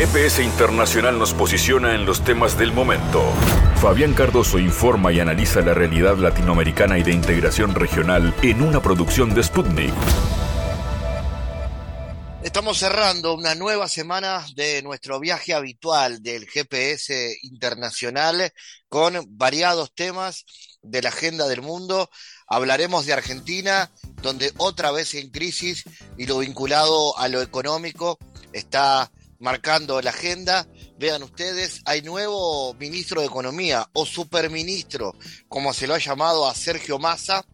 GPS Internacional nos posiciona en los temas del momento. Fabián Cardoso informa y analiza la realidad latinoamericana y de integración regional en una producción de Sputnik. Estamos cerrando una nueva semana de nuestro viaje habitual del GPS internacional con variados temas de la agenda del mundo. Hablaremos de Argentina, donde otra vez en crisis y lo vinculado a lo económico está marcando la agenda. Vean ustedes, hay nuevo ministro de Economía o superministro, como se lo ha llamado a Sergio Massa.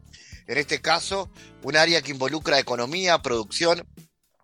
En este caso, un área que involucra economía, producción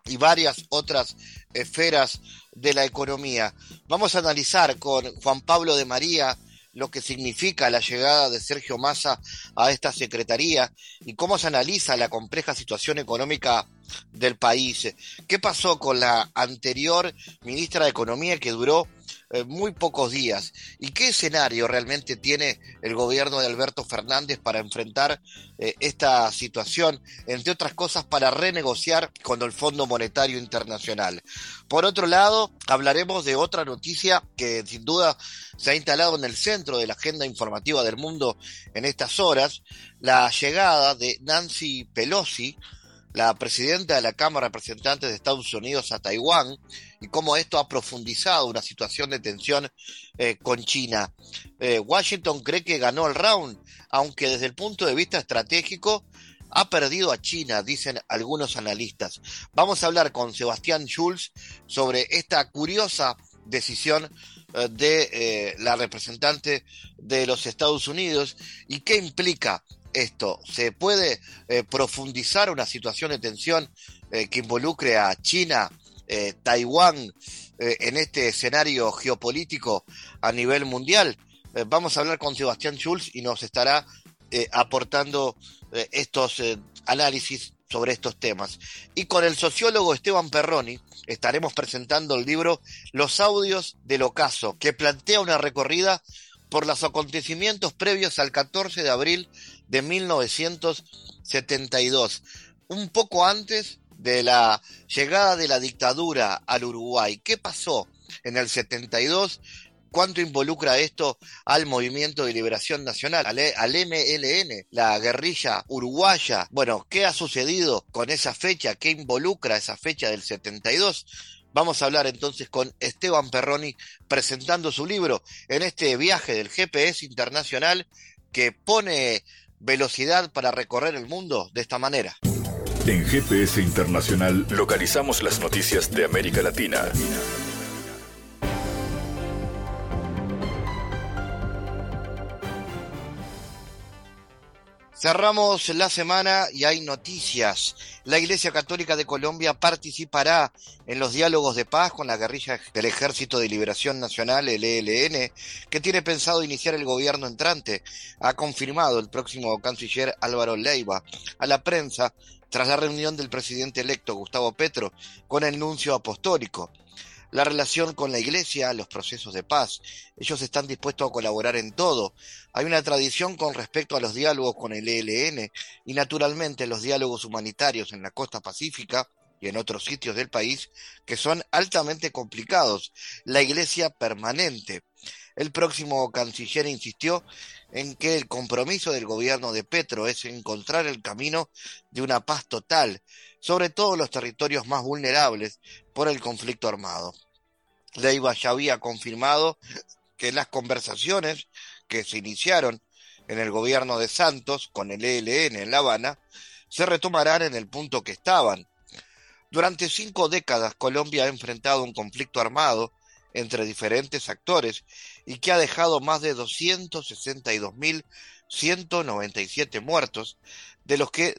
y varias otras esferas de la economía. Vamos a analizar con Juan Pablo de María lo que significa la llegada de Sergio Massa a esta secretaría y cómo se analiza la compleja situación económica del país. ¿Qué pasó con la anterior ministra de Economía que duró eh, muy pocos días. ¿Y qué escenario realmente tiene el gobierno de Alberto Fernández para enfrentar eh, esta situación, entre otras cosas, para renegociar con el Fondo Monetario Internacional? Por otro lado, hablaremos de otra noticia que sin duda se ha instalado en el centro de la agenda informativa del mundo en estas horas, la llegada de Nancy Pelosi, la presidenta de la Cámara de Representantes de Estados Unidos a Taiwán y cómo esto ha profundizado una situación de tensión eh, con China. Eh, Washington cree que ganó el round, aunque desde el punto de vista estratégico ha perdido a China, dicen algunos analistas. Vamos a hablar con Sebastián Schulz sobre esta curiosa decisión eh, de la representante de los Estados Unidos y qué implica esto? ¿Se puede eh, profundizar una situación de tensión eh, que involucre a China, eh, Taiwán, en este escenario geopolítico a nivel mundial? vamos a hablar con Sebastián Schulz y nos estará aportando estos análisis sobre estos temas. Y con el sociólogo Esteban Perroni estaremos presentando el libro Los audios del ocaso, que plantea una recorrida por los acontecimientos previos al 14 de abril de 1972, un poco antes de la llegada de la dictadura al Uruguay. ¿Qué pasó en el 72? ¿Cuánto involucra esto al Movimiento de Liberación Nacional, al, MLN, la guerrilla uruguaya? Bueno, ¿qué ha sucedido con esa fecha? ¿Qué involucra esa fecha del 72? Vamos a hablar entonces con Esteban Perroni presentando su libro en este viaje del GPS internacional que pone velocidad para recorrer el mundo de esta manera. En GPS Internacional localizamos las noticias de América Latina. Cerramos la semana y hay noticias. La Iglesia Católica de Colombia participará en los diálogos de paz con la guerrilla del Ejército de Liberación Nacional, el ELN, que tiene pensado iniciar el gobierno entrante, ha confirmado el próximo canciller Álvaro Leiva a la prensa tras la reunión del presidente electo Gustavo Petro con el nuncio apostólico la relación con la iglesia, los procesos de paz. Ellos están dispuestos a colaborar en todo. Hay una tradición con respecto a los diálogos con el ELN y naturalmente los diálogos humanitarios en la costa pacífica y en otros sitios del país que son altamente complicados. La iglesia permanente. El próximo canciller insistió en que el compromiso del gobierno de Petro es encontrar el camino de una paz total, sobre todo en los territorios más vulnerables por el conflicto armado. Leiva ya había confirmado que las conversaciones que se iniciaron en el gobierno de Santos con el ELN en La Habana se retomarán en el punto que estaban. Durante cinco décadas Colombia ha enfrentado un conflicto armado entre diferentes actores y que ha dejado más de 262.197 muertos, de los que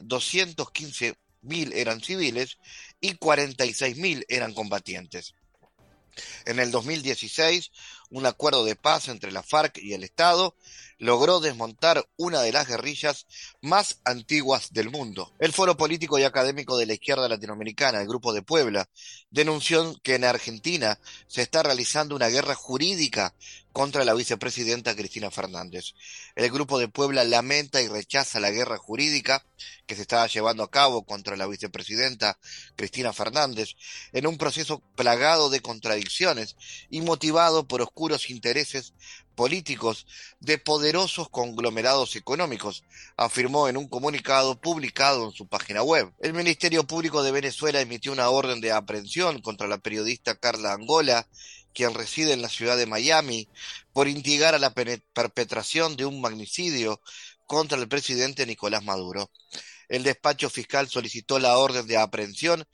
215.000 eran civiles y 46.000 eran combatientes. En el 2016, un acuerdo de paz entre la FARC y el Estado logró desmontar una de las guerrillas más antiguas del mundo. El Foro Político y Académico de la Izquierda Latinoamericana, el Grupo de Puebla, denunció que en Argentina se está realizando una guerra jurídica contra la vicepresidenta Cristina Fernández. El Grupo de Puebla lamenta y rechaza la guerra jurídica que se estaba llevando a cabo contra la vicepresidenta Cristina Fernández en un proceso plagado de contradicciones y motivado por oscuros intereses políticos de poderosos conglomerados económicos, afirmó en un comunicado publicado en su página web. El Ministerio Público de Venezuela emitió una orden de aprehensión contra la periodista Carla Angola quien reside en la ciudad de Miami, por instigar a la perpetración de un magnicidio contra el presidente Nicolás Maduro. El despacho fiscal solicitó la orden de aprehensión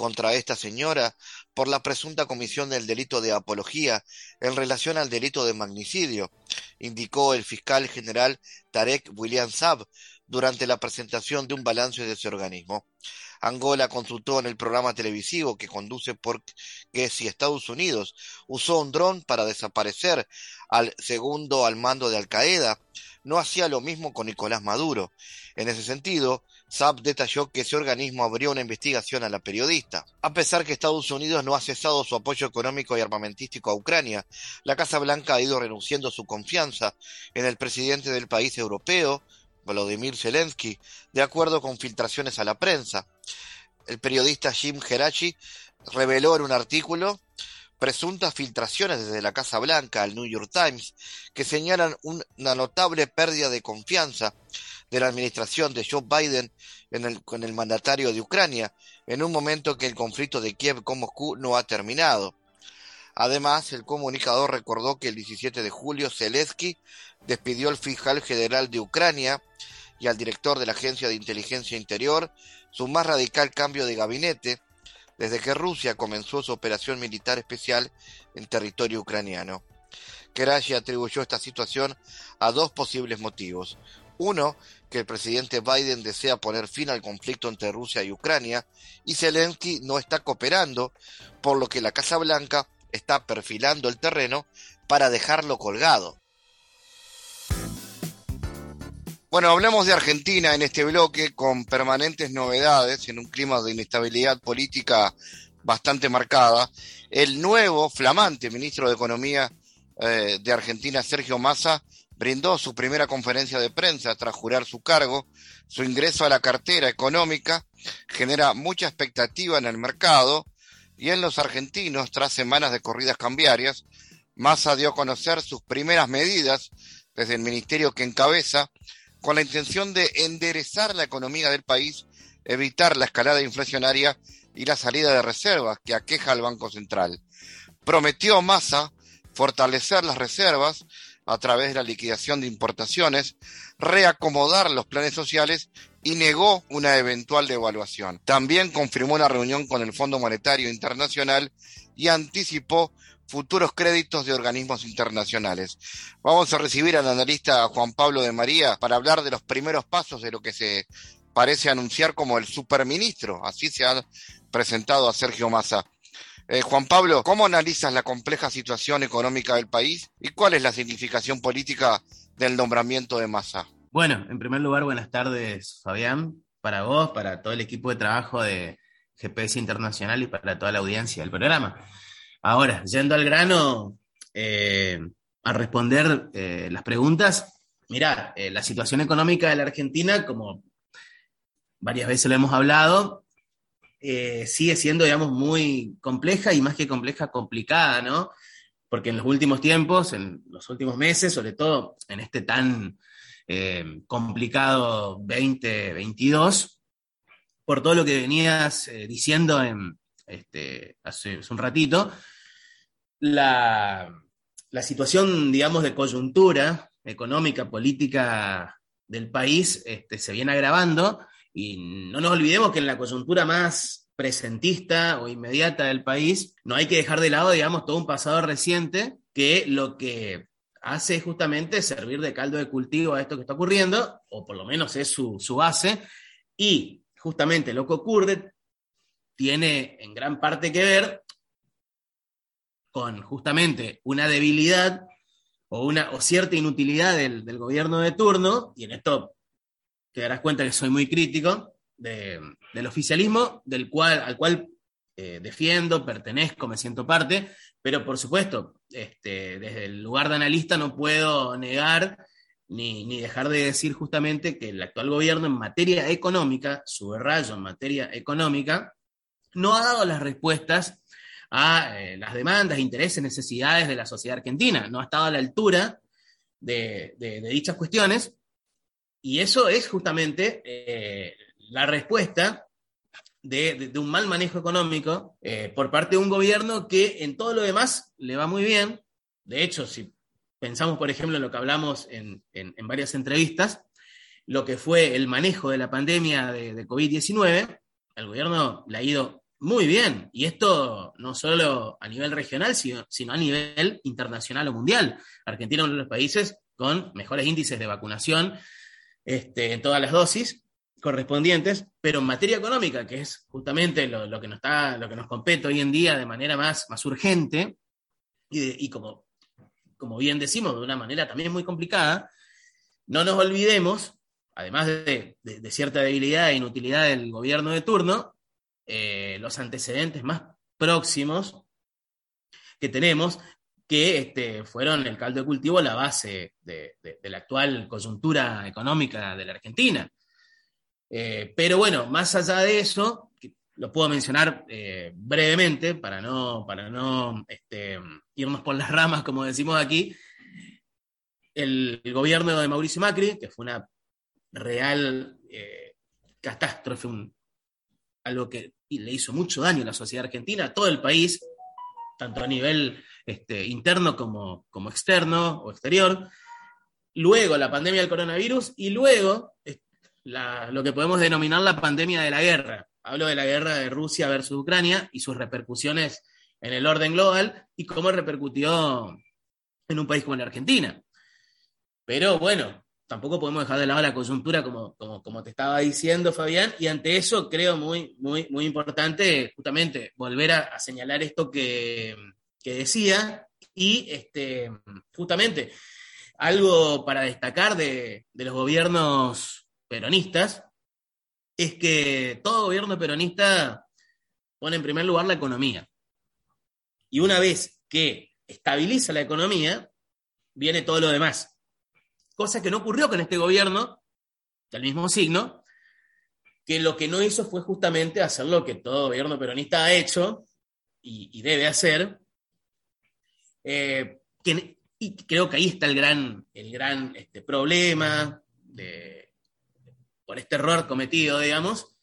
contra esta señora por la presunta comisión del delito de apología en relación al delito de magnicidio, indicó el fiscal general Tarek William Saab durante la presentación de un balance de ese organismo. Angola consultó en el programa televisivo que conduce porque si Estados Unidos usó un dron para desaparecer al segundo al mando de Al Qaeda, no hacía lo mismo con Nicolás Maduro. En ese sentido, Saab detalló que ese organismo abrió una investigación a la periodista. A pesar que Estados Unidos no ha cesado su apoyo económico y armamentístico a Ucrania, la Casa Blanca ha ido renunciando su confianza en el presidente del país europeo, Volodymyr Zelensky, de acuerdo con filtraciones a la prensa. El periodista Jim Geraci reveló en un artículo presuntas filtraciones desde la Casa Blanca al New York Times que señalan una notable pérdida de confianza de la administración de Joe Biden con el mandatario de Ucrania, en un momento que el conflicto de Kiev con Moscú no ha terminado. Además, el comunicador recordó que el 17 de julio Zelensky despidió al fiscal general de Ucrania y al director de la Agencia de Inteligencia Interior su más radical cambio de gabinete desde que Rusia comenzó su operación militar especial en territorio ucraniano. Kerashi atribuyó esta situación a dos posibles motivos. Uno, que el presidente Biden desea poner fin al conflicto entre Rusia y Ucrania, y Zelensky no está cooperando, por lo que la Casa Blanca está perfilando el terreno para dejarlo colgado. Bueno, hablemos de Argentina en este bloque con permanentes novedades en un clima de inestabilidad política bastante marcada. El nuevo flamante ministro de Economía eh, de Argentina, Sergio Massa, brindó su primera conferencia de prensa tras jurar su cargo. Su ingreso a la cartera económica genera mucha expectativa en el mercado y en los argentinos tras semanas de corridas cambiarias. Massa dio a conocer sus primeras medidas desde el ministerio que encabeza con la intención de enderezar la economía del país, evitar la escalada inflacionaria y la salida de reservas que aqueja al Banco Central. Prometió Massa fortalecer las reservas a través de la liquidación de importaciones, reacomodar los planes sociales y negó una eventual devaluación. También confirmó una reunión con el Fondo Monetario Internacional y anticipó futuros créditos de organismos internacionales. Vamos a recibir al analista Juan Pablo de María para hablar de los primeros pasos de lo que se parece anunciar como el superministro. Así se ha presentado a Sergio Massa. Eh, Juan Pablo, ¿cómo analizas la compleja situación económica del país y cuál es la significación política del nombramiento de Massa? Bueno, en primer lugar, buenas tardes, Fabián, para vos, para todo el equipo de trabajo de GPS Internacional y para toda la audiencia del programa. Ahora, yendo al grano, eh, a responder eh, las preguntas, mirá, la situación económica de la Argentina, como varias veces lo hemos hablado, sigue siendo, digamos, muy compleja y más que compleja, complicada, ¿no? Porque en los últimos tiempos, en los últimos meses, sobre todo en este tan complicado 2022, por todo lo que venías diciendo en, este, hace, un ratito, la, situación, digamos, de coyuntura económica, política del país este, se viene agravando y no nos olvidemos que en la coyuntura más presentista o inmediata del país, no hay que dejar de lado, digamos, todo un pasado reciente que lo que hace es justamente servir de caldo de cultivo a esto que está ocurriendo, o por lo menos es su, base, y justamente lo que ocurre tiene en gran parte que ver con justamente una debilidad o, una, o cierta inutilidad del, del, gobierno de turno, y en esto te darás cuenta que soy muy crítico de, del oficialismo, del cual, al cual eh, defiendo, pertenezco, me siento parte, pero por supuesto, este, desde el lugar de analista no puedo negar ni, ni, dejar de decir justamente que el actual gobierno en materia económica, subrayo en materia económica, no ha dado las respuestas a eh, las demandas, intereses, necesidades de la sociedad argentina, no ha estado a la altura de dichas cuestiones, y eso es justamente eh, la respuesta de, un mal manejo económico eh, por parte de un gobierno que en todo lo demás le va muy bien. De hecho, si pensamos, por ejemplo, en lo que hablamos en, en, varias entrevistas, lo que fue el manejo de la pandemia de, de COVID-19, el gobierno le ha ido muy bien. Y esto no solo a nivel regional, sino, sino, a nivel internacional o mundial. Argentina es uno de los países con mejores índices de vacunación este, en todas las dosis correspondientes, pero en materia económica, que es justamente lo, que, nos está, lo que nos compete hoy en día de manera más, más urgente y, como, como bien decimos, de una manera también muy complicada, no nos olvidemos, además de, de, de cierta debilidad e inutilidad del gobierno de turno, eh, los antecedentes más próximos que tenemos, que este, fueron el caldo de cultivo, la base de, la actual coyuntura económica de la Argentina. Eh, pero bueno, más allá de eso, lo puedo mencionar eh, brevemente para no, para no este, irnos por las ramas, como decimos aquí, el, gobierno de Mauricio Macri, que fue una real eh, catástrofe, algo que le hizo mucho daño a la sociedad argentina, a todo el país, tanto a nivel este, interno como, como externo o exterior. Luego la pandemia del coronavirus y luego lo que podemos denominar la pandemia de la guerra. Hablo de la guerra de Rusia versus Ucrania y sus repercusiones en el orden global y cómo repercutió en un país como la Argentina. Pero bueno, tampoco podemos dejar de lado la coyuntura, como, como, como, te estaba diciendo, Fabián, y ante eso creo muy, muy, muy importante justamente volver a señalar esto que, que, decía y este, justamente algo para destacar de, los gobiernos peronistas es que todo gobierno peronista pone en primer lugar la economía. Y una vez que estabiliza la economía, viene todo lo demás. Cosa que no ocurrió con este gobierno, del mismo signo, que lo que no hizo fue justamente hacer lo que todo gobierno peronista ha hecho y debe hacer. Eh, y creo que ahí está el gran, el gran este, problema por este error cometido, digamos,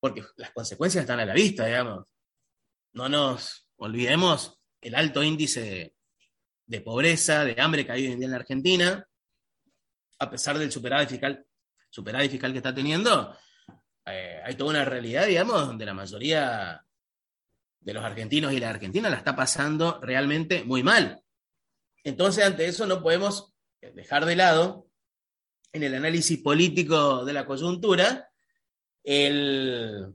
porque las consecuencias están a la vista, digamos. No nos olvidemos el alto índice de, de pobreza, de hambre que hay hoy en día en la Argentina, a pesar del superávit fiscal, superávit fiscal que está teniendo, eh, hay toda una realidad, digamos, donde la mayoría de los argentinos y la Argentina la está pasando realmente muy mal. Entonces, ante eso no podemos dejar de lado en el análisis político de la coyuntura el,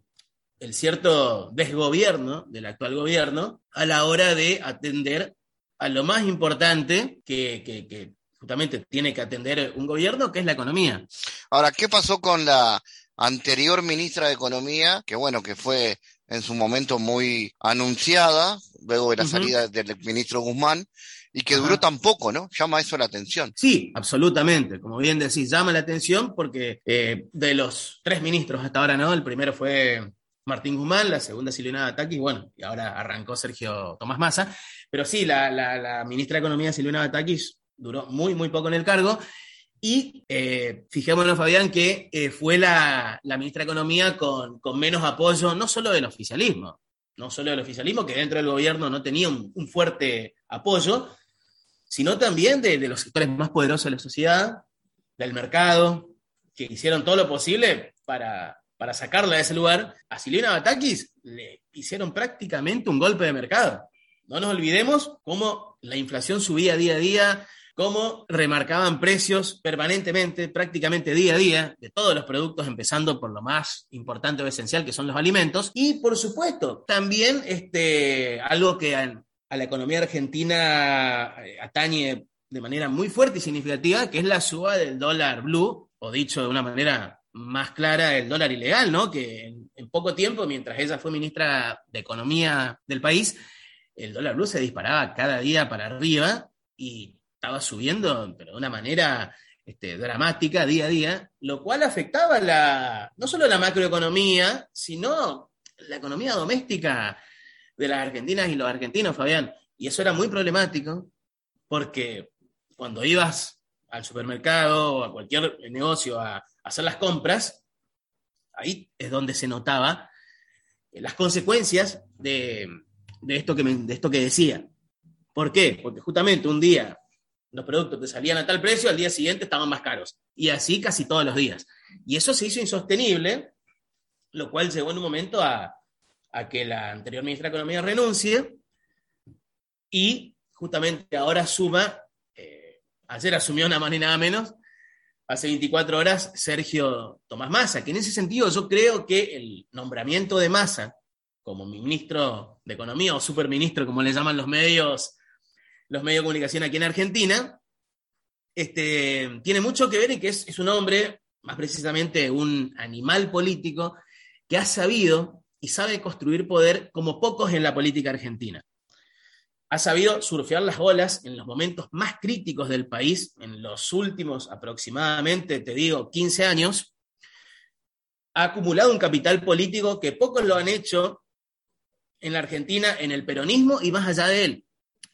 el, cierto desgobierno del actual gobierno a la hora de atender a lo más importante que, que, que justamente tiene que atender un gobierno, que es la economía. Ahora, ¿qué pasó con la anterior ministra de Economía, que bueno, que fue en su momento muy anunciada, luego de la uh -huh. salida del ministro Guzmán, y que duró tan poco, ¿no? Llama eso la atención. Sí, absolutamente. Como bien decís, llama la atención porque eh, de los tres ministros hasta ahora, ¿no? El primero fue Martín Guzmán, la segunda Silvina Batakis, bueno, y ahora arrancó Sergio Tomás Massa. Pero sí, la, la, la ministra de Economía, Silvina Batakis, duró muy, muy poco en el cargo. Y eh, fijémonos, Fabián, que eh, fue la, la, ministra de Economía con, con, menos apoyo, no solo del oficialismo, no solo del oficialismo, que dentro del gobierno no tenía un, un fuerte apoyo, sino también de, de, los sectores más poderosos de la sociedad, del mercado, que hicieron todo lo posible para, para sacarla de ese lugar. A Silvina Batakis le hicieron prácticamente un golpe de mercado. No nos olvidemos cómo la inflación subía día a día, cómo remarcaban precios permanentemente, prácticamente día a día, de todos los productos, empezando por lo más importante o esencial, que son los alimentos. Y, por supuesto, también este, algo que a la economía argentina eh, atañe de manera muy fuerte y significativa, que es la suba del dólar blue, o dicho de una manera más clara, el dólar ilegal, ¿no? Que en, en poco tiempo, mientras ella fue ministra de Economía del país, el dólar blue se disparaba cada día para arriba y estaba subiendo, pero de una manera este, dramática día a día, lo cual afectaba la, no solo la macroeconomía, sino la economía doméstica de las argentinas y los argentinos, Fabián. Y eso era muy problemático porque cuando ibas al supermercado o a cualquier negocio a, hacer las compras, ahí es donde se notaba las consecuencias de, esto, que de esto que decía. ¿Por qué? Porque justamente un día los productos te salían a tal precio, al día siguiente estaban más caros. Y así casi todos los días. Y eso se hizo insostenible, lo cual llegó en un momento a, que la anterior ministra de Economía renuncie y justamente ahora suma, eh, ayer asumió nada más ni nada menos, hace 24 horas, Sergio Tomás Massa, que en ese sentido yo creo que el nombramiento de Massa como ministro de Economía o superministro, como le llaman los medios los medios de comunicación aquí en Argentina, este, tiene mucho que ver en que es, un hombre, más precisamente un animal político, que ha sabido y sabe construir poder como pocos en la política argentina. Ha sabido surfear las olas en los momentos más críticos del país, en los últimos aproximadamente, te digo, 15 años. Ha acumulado un capital político que pocos lo han hecho en la Argentina, en el peronismo y más allá de él.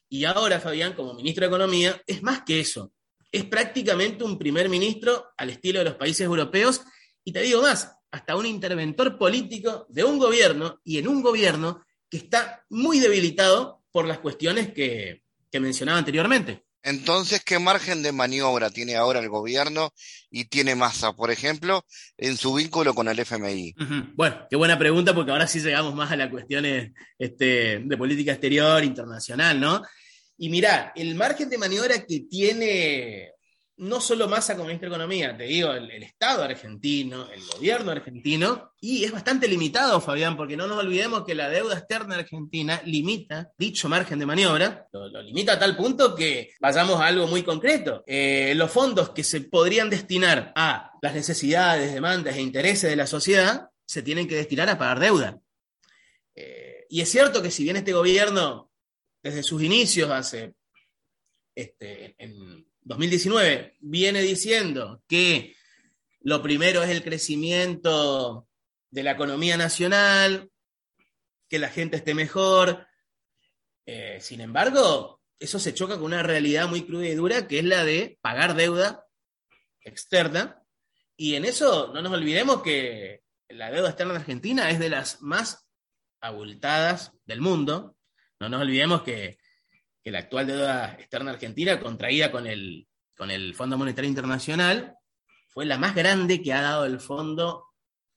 Y ahora, Fabián, como ministro de Economía, es más que eso. Es prácticamente un primer ministro al estilo de los países europeos y te digo más, hasta un interventor político de un gobierno y en un gobierno que está muy debilitado por las cuestiones que, mencionaba anteriormente. Entonces, ¿qué margen de maniobra tiene ahora el gobierno y tiene masa, por ejemplo, en su vínculo con el FMI? Bueno, qué buena pregunta porque ahora sí llegamos más a las cuestiones este, de política exterior, internacional, ¿no? Y mirá, el margen de maniobra que tiene no solo Massa como ministro de Economía, te digo, el, Estado argentino, el gobierno argentino, y es bastante limitado, Fabián, porque no nos olvidemos que la deuda externa argentina limita dicho margen de maniobra, lo, limita a tal punto que vayamos a algo muy concreto. Eh, los fondos que se podrían destinar a las necesidades, demandas e intereses de la sociedad se tienen que destinar a pagar deuda. Eh, y es cierto que si bien este gobierno desde sus inicios, hace este, en 2019, viene diciendo que lo primero es el crecimiento de la economía nacional, que la gente esté mejor. Eh, sin embargo, eso se choca con una realidad muy cruda y dura, que es la de pagar deuda externa. Y en eso no nos olvidemos que la deuda externa de Argentina es de las más abultadas del mundo. No nos olvidemos que, la actual deuda externa argentina, contraída con el, con el Fondo Monetario Internacional, fue la más grande que ha dado el fondo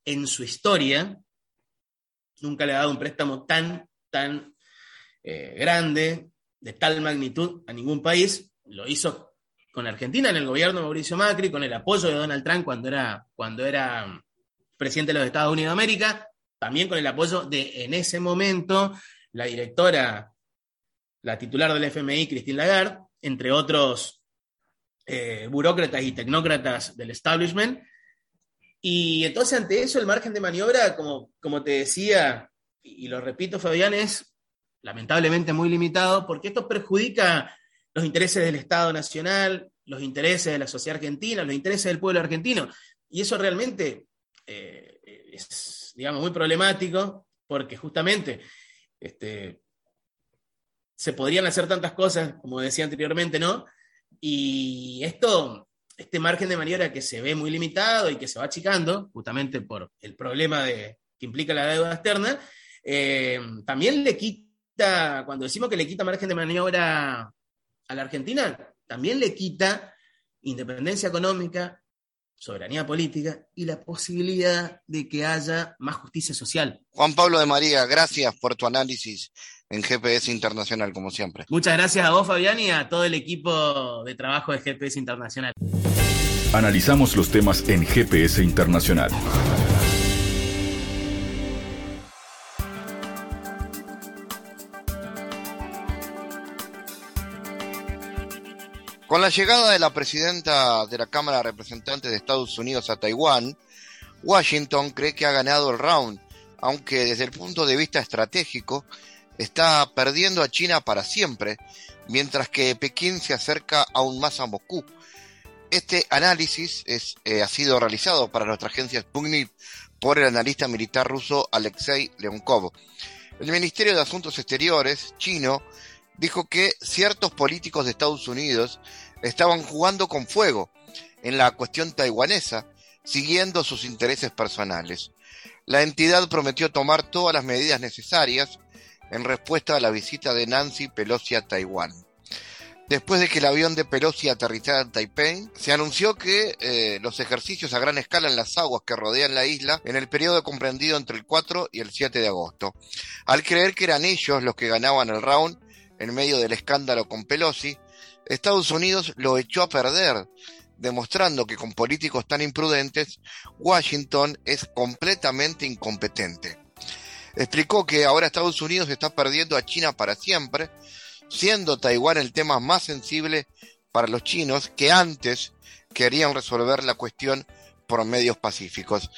en su historia. Nunca le ha dado un préstamo tan, tan eh, grande, de tal magnitud a ningún país. Lo hizo con Argentina en el gobierno de Mauricio Macri, con el apoyo de Donald Trump cuando era, cuando era presidente de los Estados Unidos de América, también con el apoyo de, en ese momento, la directora, la titular del FMI, Christine Lagarde, entre otros eh, burócratas y tecnócratas del establishment. Y entonces ante eso el margen de maniobra, como, como te decía, y lo repito Fabián, es lamentablemente muy limitado porque esto perjudica los intereses del Estado Nacional, los intereses de la sociedad argentina, los intereses del pueblo argentino. Y eso realmente eh, es, digamos, muy problemático porque justamente este, se podrían hacer tantas cosas, como decía anteriormente, ¿no? Y esto, este margen de maniobra que se ve muy limitado y que se va achicando, justamente por el problema de, que implica la deuda externa, eh, también le quita, cuando decimos que le quita margen de maniobra a la Argentina, también le quita independencia económica, soberanía política y la posibilidad de que haya más justicia social. Juan Pablo de María, gracias por tu análisis en GPS Internacional, como siempre. Muchas gracias a vos, Fabián, y a todo el equipo de trabajo de GPS Internacional. Analizamos los temas en GPS Internacional. Con la llegada de la presidenta de la Cámara de Representantes de Estados Unidos a Taiwán, Washington cree que ha ganado el round, aunque desde el punto de vista estratégico está perdiendo a China para siempre, mientras que Pekín se acerca aún más a Moscú. Este análisis es, eh, ha sido realizado para nuestra agencia Sputnik por el analista militar ruso Alexei Leonkov. El Ministerio de Asuntos Exteriores chino dijo que ciertos políticos de Estados Unidos estaban jugando con fuego en la cuestión taiwanesa, siguiendo sus intereses personales. La entidad prometió tomar todas las medidas necesarias en respuesta a la visita de Nancy Pelosi a Taiwán. Después de que el avión de Pelosi aterrizara en Taipei, se anunció que eh, los ejercicios a gran escala en las aguas que rodean la isla en el periodo comprendido entre el 4 y el 7 de agosto. Al creer que eran ellos los que ganaban el round en medio del escándalo con Pelosi, Estados Unidos lo echó a perder, demostrando que con políticos tan imprudentes, Washington es completamente incompetente. Explicó que ahora Estados Unidos está perdiendo a China para siempre, siendo Taiwán el tema más sensible para los chinos que antes querían resolver la cuestión por medios pacíficos.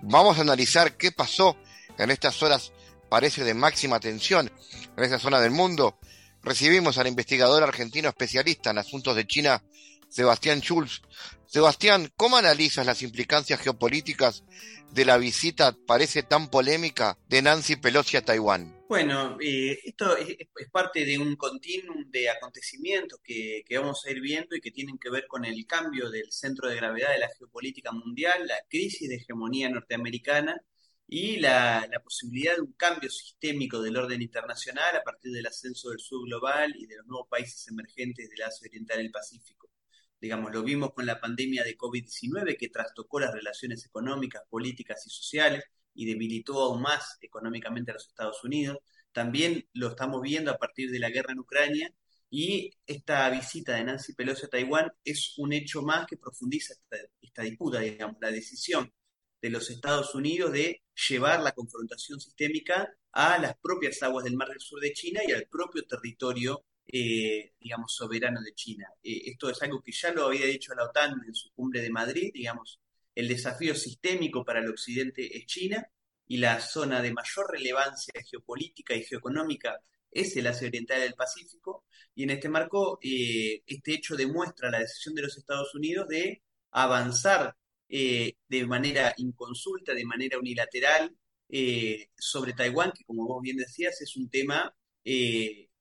Vamos a analizar qué pasó en estas horas, parece de máxima tensión, en esa zona del mundo. Recibimos al investigador argentino especialista en asuntos de China, Sebastián Schulz. Sebastián, ¿cómo analizas las implicancias geopolíticas de la visita, parece tan polémica, de Nancy Pelosi a Taiwán? Bueno, eh, esto es, parte de un continuum de acontecimientos que, vamos a ir viendo y que tienen que ver con el cambio del centro de gravedad de la geopolítica mundial, la crisis de hegemonía norteamericana y la, la, posibilidad de un cambio sistémico del orden internacional a partir del ascenso del sur global y de los nuevos países emergentes del Asia Oriental y el Pacífico digamos, lo vimos con la pandemia de COVID-19 que trastocó las relaciones económicas, políticas y sociales y debilitó aún más económicamente a los Estados Unidos. También lo estamos viendo a partir de la guerra en Ucrania y esta visita de Nancy Pelosi a Taiwán es un hecho más que profundiza esta, disputa, digamos, la decisión de los Estados Unidos de llevar la confrontación sistémica a las propias aguas del Mar del Sur de China y al propio territorio eh, digamos, soberano de China. Eh, esto es algo que ya lo había dicho la OTAN en su cumbre de Madrid, digamos, el desafío sistémico para el occidente es China y la zona de mayor relevancia geopolítica y geoeconómica es el Asia Oriental del Pacífico, y en este marco eh, este hecho demuestra la decisión de los Estados Unidos de avanzar de manera inconsulta, de manera unilateral, sobre Taiwán, que como vos bien decías es un tema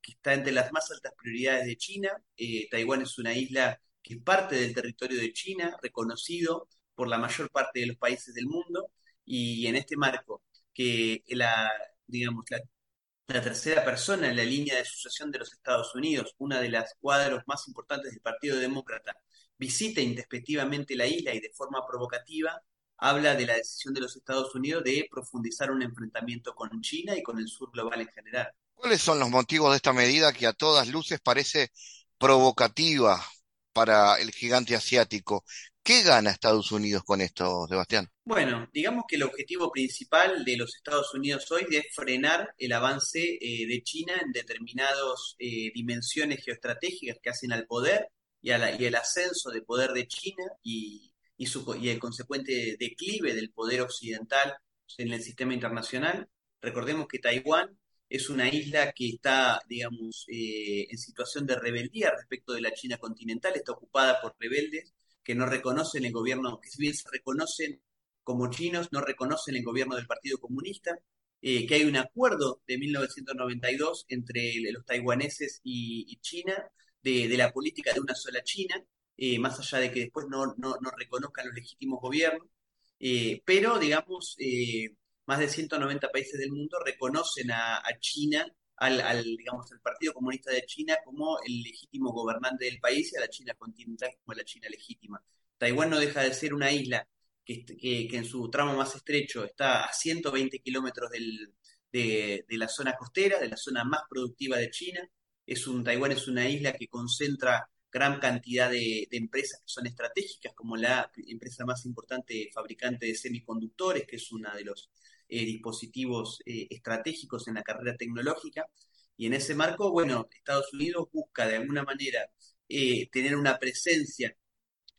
que está entre las más altas prioridades de China. Eh, Taiwán es una isla que es parte del territorio de China, reconocido por la mayor parte de los países del mundo, y en este marco, que la, digamos, la, tercera persona en la línea de sucesión de los Estados Unidos, una de las cuadros más importantes del Partido Demócrata, visita introspectivamente la isla y de forma provocativa habla de la decisión de los Estados Unidos de profundizar un enfrentamiento con China y con el sur global en general. ¿Cuáles son los motivos de esta medida que a todas luces parece provocativa para el gigante asiático? ¿Qué gana Estados Unidos con esto, Sebastián? Bueno, digamos que el objetivo principal de los Estados Unidos hoy es frenar el avance eh, de China en determinadas eh, dimensiones geoestratégicas que hacen al poder y, el ascenso de poder de China y, y el consecuente declive del poder occidental en el sistema internacional. Recordemos que Taiwán es una isla que está, digamos, eh, en situación de rebeldía respecto de la China continental, está ocupada por rebeldes que no reconocen el gobierno, que si bien se reconocen como chinos, no reconocen el gobierno del Partido Comunista, eh, que hay un acuerdo de 1992 entre los taiwaneses y, China de, la política de una sola China, eh, más allá de que después no, no, no reconozcan los legítimos gobiernos, pero digamos, más de 190 países del mundo reconocen a, China, al, digamos, al Partido Comunista de China como el legítimo gobernante del país y a la China continental como la China legítima. Taiwán no deja de ser una isla que, en su tramo más estrecho está a 120 kilómetros de, la zona costera, de la zona más productiva de China. Es un, Taiwán es una isla que concentra gran cantidad de, empresas que son estratégicas, como la empresa más importante fabricante de semiconductores, que es una de los eh, dispositivos eh, estratégicos en la carrera tecnológica. Y en ese marco, bueno, Estados Unidos busca de alguna manera eh, tener una presencia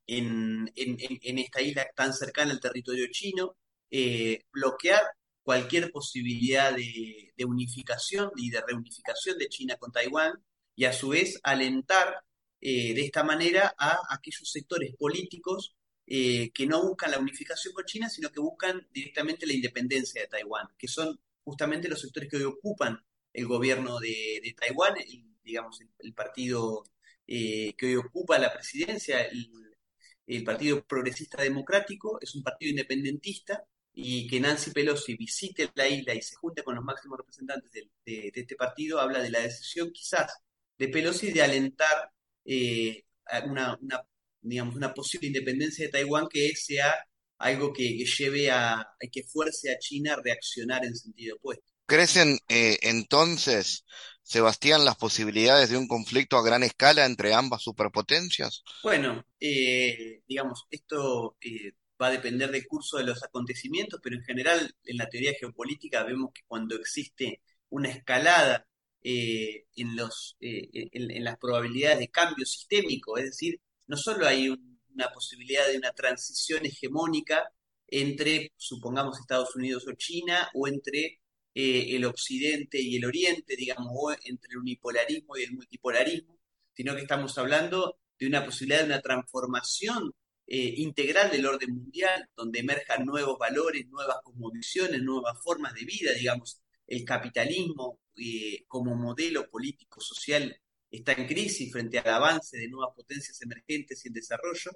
en, esta isla tan cercana al territorio chino, bloquear cualquier posibilidad de, unificación y de reunificación de China con Taiwán y a su vez alentar de esta manera a aquellos sectores políticos que no buscan la unificación con China, sino que buscan directamente la independencia de Taiwán, que son justamente los sectores que hoy ocupan el gobierno de, Taiwán, digamos, el, partido eh, que hoy ocupa la presidencia, el, Partido Progresista Democrático, es un partido independentista y que Nancy Pelosi visite la isla y se junte con los máximos representantes de, este partido, habla de la decisión quizás de Pelosi de alentar eh, una, digamos, una posible independencia de Taiwán que sea algo que, que lleve a, que fuerce a China a reaccionar en sentido opuesto. ¿Crecen eh, entonces, Sebastián, las posibilidades de un conflicto a gran escala entre ambas superpotencias? Bueno, eh, digamos, esto eh, va a depender del curso de los acontecimientos, pero en general en la teoría geopolítica vemos que cuando existe una escalada en, los, en, las probabilidades de cambio sistémico, es decir, no solo hay una posibilidad de una transición hegemónica entre, supongamos, Estados Unidos o China, o entre eh, el occidente y el oriente, digamos, entre el unipolarismo y el multipolarismo, sino que estamos hablando de una posibilidad de una transformación eh, integral del orden mundial, donde emerjan nuevos valores, nuevas cosmovisiones, nuevas formas de vida, digamos, el capitalismo eh, como modelo político-social está en crisis frente al avance de nuevas potencias emergentes y en desarrollo.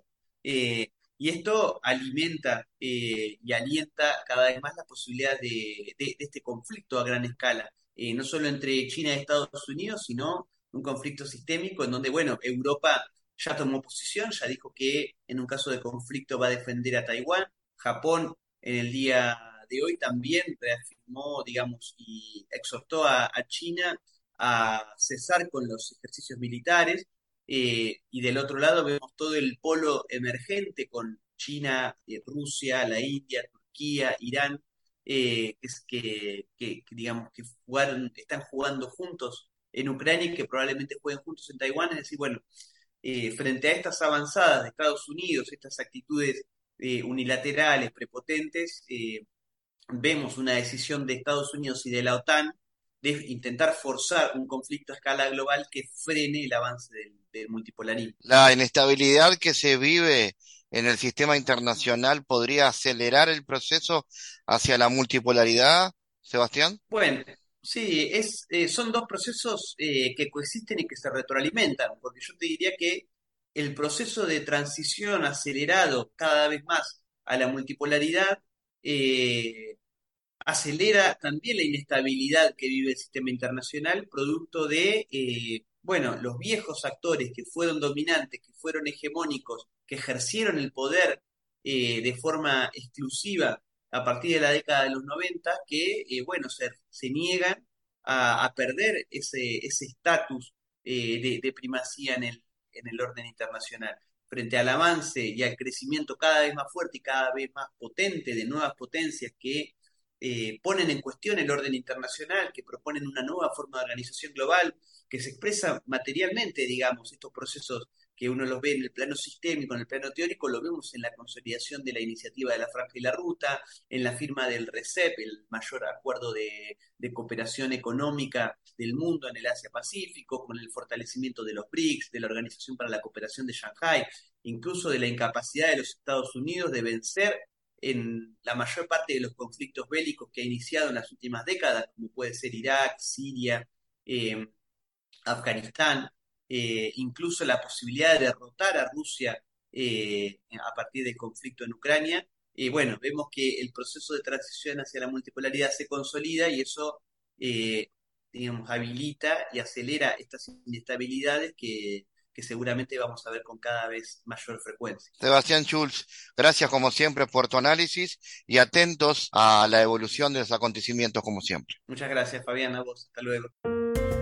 Y esto alimenta eh, y alienta cada vez más la posibilidad de, este conflicto a gran escala, eh, no solo entre China y Estados Unidos, sino un conflicto sistémico en donde, bueno, Europa ya tomó posición, ya dijo que en un caso de conflicto va a defender a Taiwán, Japón en el día de hoy también reafirmó, digamos, y exhortó a China a cesar con los ejercicios militares, eh, y del otro lado vemos todo el polo emergente con China, eh, Rusia, la India, Turquía, Irán, eh, que, que, digamos que están jugando juntos en Ucrania y que probablemente jueguen juntos en Taiwán. Es decir, bueno, frente a estas avanzadas de Estados Unidos, estas actitudes unilaterales, prepotentes, vemos una decisión de Estados Unidos y de la OTAN de intentar forzar un conflicto a escala global que frene el avance del, multipolarismo. La inestabilidad que se vive en el sistema internacional podría acelerar el proceso hacia la multipolaridad, Sebastián? Bueno, sí, es, eh, son dos procesos eh, que coexisten y que se retroalimentan, porque yo te diría que el proceso de transición acelerado cada vez más a la multipolaridad eh, acelera también la inestabilidad que vive el sistema internacional, producto de bueno, los viejos actores que fueron dominantes, que fueron hegemónicos, que ejercieron el poder eh, de forma exclusiva a partir de la década de los 90, que, eh, bueno, se, se niegan a, perder ese estatus eh, de, primacía en el, en el orden internacional. Frente al avance y al crecimiento cada vez más fuerte y cada vez más potente de nuevas potencias que ponen en cuestión el orden internacional, que proponen una nueva forma de organización global, que se expresa materialmente, digamos, estos procesos que uno los ve en el plano sistémico, en el plano teórico, lo vemos en la consolidación de la iniciativa de la Franja y la Ruta, en la firma del RECEP, el mayor acuerdo de, cooperación económica del mundo en el Asia-Pacífico, con el fortalecimiento de los BRICS, de la Organización para la Cooperación de Shanghai, incluso de la incapacidad de los Estados Unidos de vencer en la mayor parte de los conflictos bélicos que ha iniciado en las últimas décadas, como puede ser Irak, Siria, eh, Afganistán, eh, incluso la posibilidad de derrotar a Rusia eh, a partir del conflicto en Ucrania. Y bueno, vemos que el proceso de transición hacia la multipolaridad se consolida y eso, eh, digamos, habilita y acelera estas inestabilidades que, que seguramente vamos a ver con cada vez mayor frecuencia. Sebastián Schulz, gracias como siempre por tu análisis y atentos a la evolución de los acontecimientos como siempre. Muchas gracias, Fabián, a vos. Hasta luego.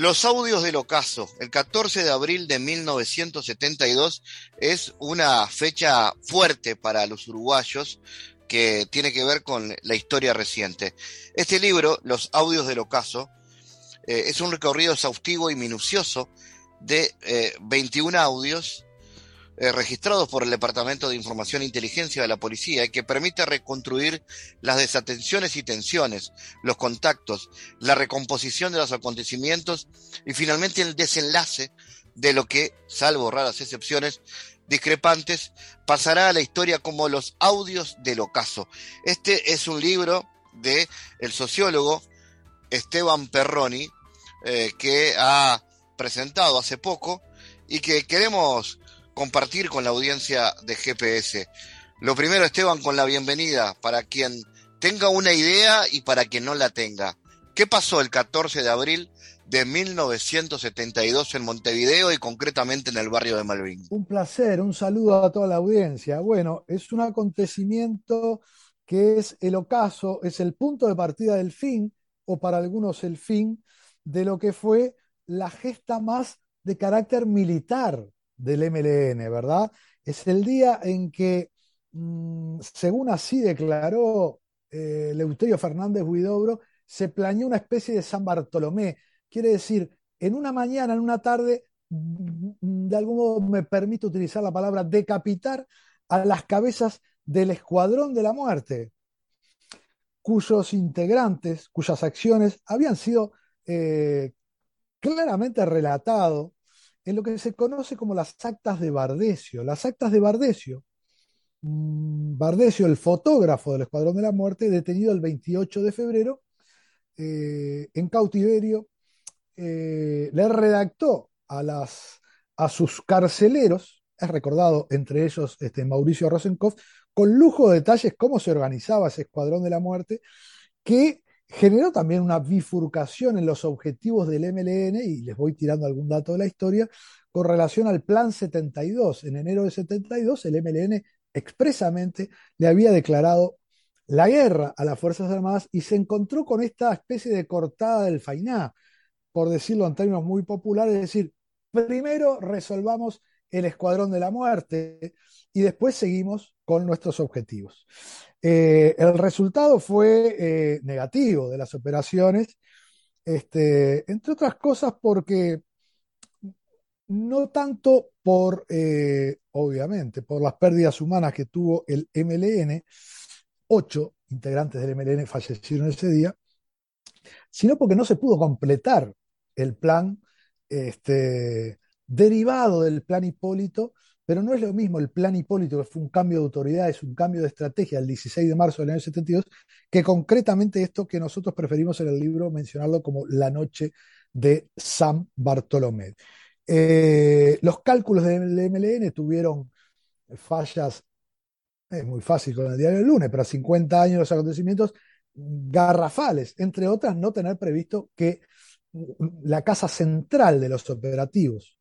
Los audios del ocaso, el 14 de abril de 1972, es una fecha fuerte para los uruguayos que tiene que ver con la historia reciente. Este libro, Los audios del ocaso, eh, es un recorrido exhaustivo y minucioso de 21 eh, audios eh, registrados por el Departamento de Información e Inteligencia de la Policía y que permite reconstruir las desatenciones y tensiones, los contactos, la recomposición de los acontecimientos y finalmente el desenlace de lo que, salvo raras excepciones, discrepantes, pasará a la historia como los audios del ocaso. Este es un libro de el sociólogo Esteban Perroni, eh, que ha presentado hace poco y que queremos compartir con la audiencia de GPS. Lo primero, Esteban, con la bienvenida para quien tenga una idea y para quien no la tenga. ¿Qué pasó el 14 de abril de 1972 en Montevideo y concretamente en el barrio de Malvin? Un placer, un saludo a toda la audiencia. Bueno, es un acontecimiento que es el ocaso, es el punto de partida del fin, o para algunos el fin, de lo que fue la gesta más de carácter militar del MLN, ¿verdad? Es el día en que, mm, según así declaró eh, Leuterio Fernández Huidobro, se planeó una especie de San Bartolomé. Quiere decir, en una mañana, en una tarde, mm, de algún modo me permito utilizar la palabra decapitar a las cabezas del Escuadrón de la Muerte, cuyos integrantes, cuyas acciones habían sido eh, claramente relatados en lo que se conoce como las actas de Bardesio. Las actas de Bardesio. Mm, Bardesio, el fotógrafo del Escuadrón de la Muerte, detenido el 28 de febrero eh, en cautiverio, eh, le redactó a, sus carceleros, es recordado entre ellos este, Mauricio Rosenkopf, con lujo de detalles cómo se organizaba ese Escuadrón de la Muerte, que generó también una bifurcación en los objetivos del MLN, y les voy tirando algún dato de la historia, con relación al Plan 72. En enero de 72, el MLN expresamente le había declarado la guerra a las Fuerzas Armadas y se encontró con esta especie de cortada del Fainá, por decirlo en términos muy populares, es decir, primero resolvamos el Escuadrón de la Muerte y después seguimos con nuestros objetivos. Eh, el resultado fue eh, negativo de las operaciones, este, entre otras cosas porque no tanto por, eh, obviamente, por las pérdidas humanas que tuvo el MLN, ocho integrantes del MLN fallecieron ese día, sino porque no se pudo completar el plan este, derivado del plan Hipólito pero no es lo mismo el plan Hipólito, que fue un cambio de autoridad, es un cambio de estrategia el 16 de marzo del año 72, que concretamente esto que nosotros preferimos en el libro mencionarlo como la noche de San Bartolomé. Eh, los cálculos del MLN tuvieron fallas, es muy fácil con el diario del lunes, pero a 50 años los acontecimientos garrafales, entre otras no tener previsto que la casa central de los operativos,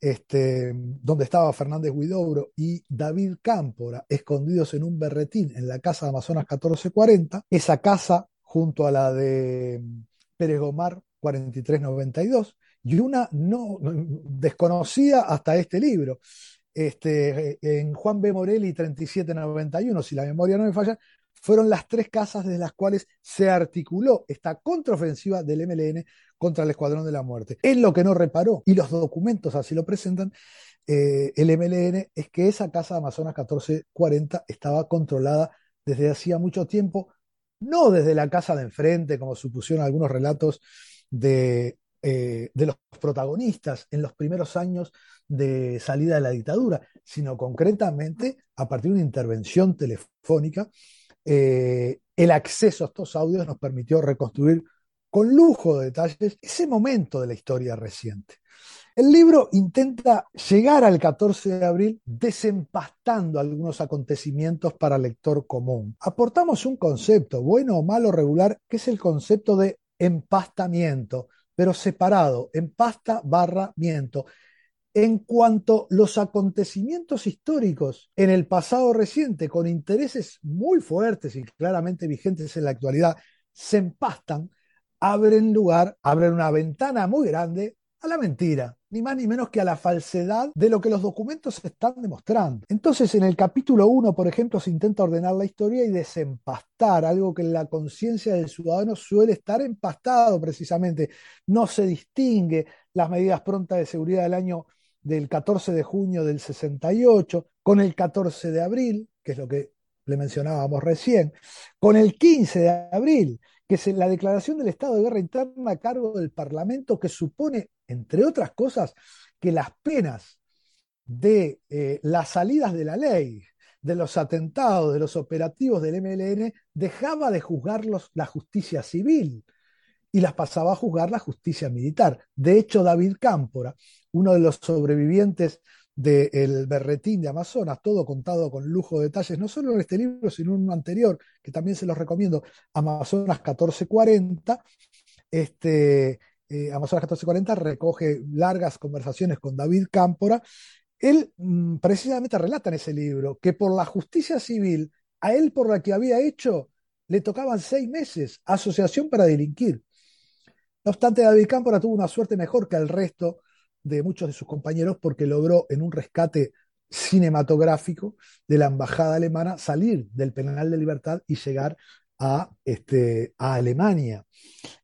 este, donde estaba Fernández Huidobro y David Cámpora, escondidos en un berretín en la casa de Amazonas 1440, esa casa junto a la de Pérez Gomar 4392, y una no desconocida hasta este libro, este, en Juan B. Morelli 3791, si la memoria no me falla, fueron las tres casas desde las cuales se articuló esta contraofensiva del MLN contra el Escuadrón de la Muerte. En lo que no reparó, y los documentos así lo presentan, eh, el MLN es que esa casa de Amazonas 1440 estaba controlada desde hacía mucho tiempo, no desde la casa de enfrente, como supusieron algunos relatos de, eh, de los protagonistas en los primeros años de salida de la dictadura, sino concretamente a partir de una intervención telefónica eh, el acceso a estos audios nos permitió reconstruir con lujo de detalles ese momento de la historia reciente. El libro intenta llegar al 14 de abril desempastando algunos acontecimientos para lector común. Aportamos un concepto, bueno o malo regular, que es el concepto de empastamiento, pero separado, empasta barra miento en cuanto los acontecimientos históricos en el pasado reciente, con intereses muy fuertes y claramente vigentes en la actualidad, se empastan, abren lugar, abren una ventana muy grande a la mentira, ni más ni menos que a la falsedad de lo que los documentos están demostrando. Entonces, en el capítulo 1, por ejemplo, se intenta ordenar la historia y desempastar, algo que en la conciencia del ciudadano suele estar empastado precisamente. No se distingue las medidas prontas de seguridad del año del 14 de junio del 68 con el 14 de abril, que es lo que le mencionábamos recién, con el 15 de abril, que es la declaración del estado de guerra interna a cargo del Parlamento, que supone, entre otras cosas, que las penas de eh, las salidas de la ley, de los atentados, de los operativos del MLN, dejaba de juzgarlos la justicia civil y las pasaba a juzgar la justicia militar. De hecho, David Cámpora, uno de los sobrevivientes del berretín de Amazonas, todo contado con lujo de detalles, no solo en este libro, sino en uno anterior, que también se los recomiendo, Amazonas 1440. Este, eh, Amazonas 1440 recoge largas conversaciones con David Cámpora. Él mm, precisamente relata en ese libro que por la justicia civil, a él por la que había hecho, le tocaban seis meses, asociación para delinquir. No obstante, David Cámpora tuvo una suerte mejor que el resto de muchos de sus compañeros porque logró en un rescate cinematográfico de la embajada alemana salir del penal de libertad y llegar a, este, a Alemania.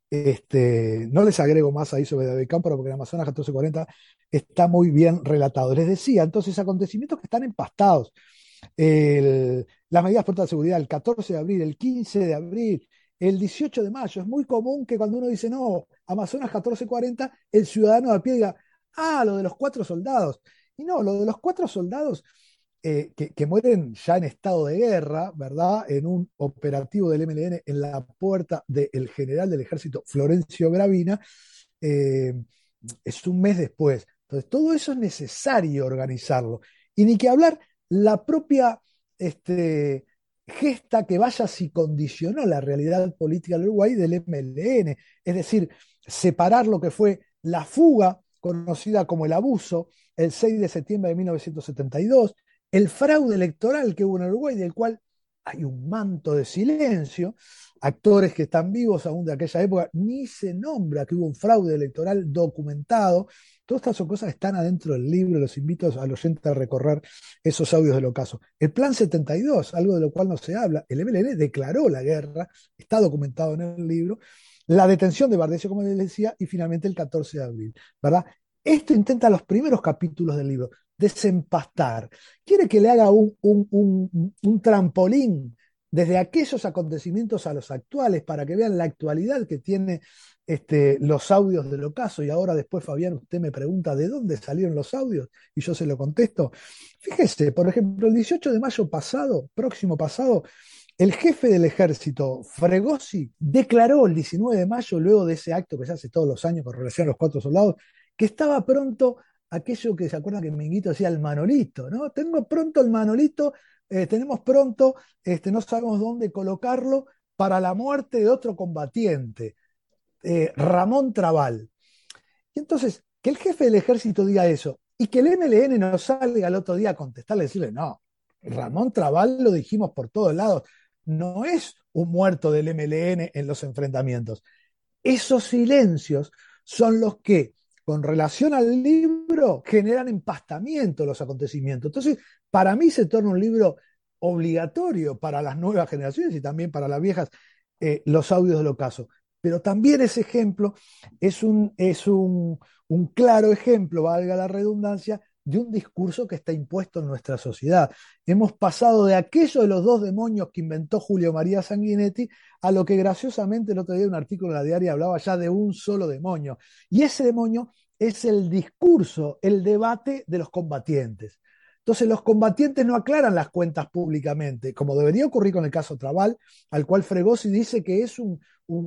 Este, no les agrego más ahí sobre David Cámpora porque en Amazonas 1440 está muy bien relatado. Les decía, entonces, acontecimientos que están empastados. las medidas por de seguridad el 14 de abril, el 15 de abril, el 18 de mayo. Es muy común que cuando uno dice, no, Amazonas 1440, el ciudadano de a pie diga, ah, lo de los cuatro soldados. Y no, lo de los cuatro soldados eh, que, mueren ya en estado de guerra, ¿verdad? En un operativo del MLN en la puerta del general del ejército Florencio Gravina, eh, es un mes después. Entonces, todo eso es necesario organizarlo. Y ni que hablar la propia este, gesta que vaya si condicionó la realidad política del Uruguay del MLN, es decir, separar lo que fue la fuga conocida como el abuso, el 6 de septiembre de 1972, el fraude electoral que hubo en Uruguay, del cual hay un manto de silencio, actores que están vivos aún de aquella época, ni se nombra que hubo un fraude electoral documentado. Todas estas son cosas que están adentro del libro, los invito a los oyentes a recorrer esos audios del ocaso. El Plan 72, algo de lo cual no se habla, el MLN declaró la guerra, está documentado en el libro, la detención de Bardesio, como les decía, y finalmente el 14 de abril, ¿verdad? Esto intenta los primeros capítulos del libro, desempastar. Quiere que le haga un, un, trampolín desde aquellos acontecimientos a los actuales para que vean la actualidad que tiene este, los audios del ocaso. Y ahora después, Fabián, usted me pregunta de dónde salieron los audios y yo se lo contesto. Fíjese, por ejemplo, el 18 de mayo pasado, próximo pasado, el jefe del ejército, Fregosi, declaró el 19 de mayo, luego de ese acto que se hace todos los años con relación a los cuatro soldados, que estaba pronto aquello que se acuerdan que Minguito decía el manolito, ¿no? Tengo pronto el manolito, eh, tenemos pronto, este, no sabemos dónde colocarlo para la muerte de otro combatiente, eh, Ramón Trabal. Y entonces, que el jefe del ejército diga eso y que el MLN no salga al otro día a contestarle, decirle, no, Ramón Trabal lo dijimos por todos lados, no es un muerto del MLN en los enfrentamientos. Esos silencios son los que, con relación al libro, generan empastamiento los acontecimientos. Entonces, para mí se torna un libro obligatorio para las nuevas generaciones y también para las viejas, eh, los audios del ocaso. Pero también ese ejemplo es un, es un claro ejemplo, valga la redundancia, de un discurso que está impuesto en nuestra sociedad. Hemos pasado de aquello de los dos demonios que inventó Julio María Sanguinetti a lo que graciosamente el otro día un artículo en la diaria hablaba ya de un solo demonio. Y ese demonio es el discurso, el debate de los combatientes. Entonces los combatientes no aclaran las cuentas públicamente, como debería ocurrir con el caso Trabal, al cual Fregosi dice que es un,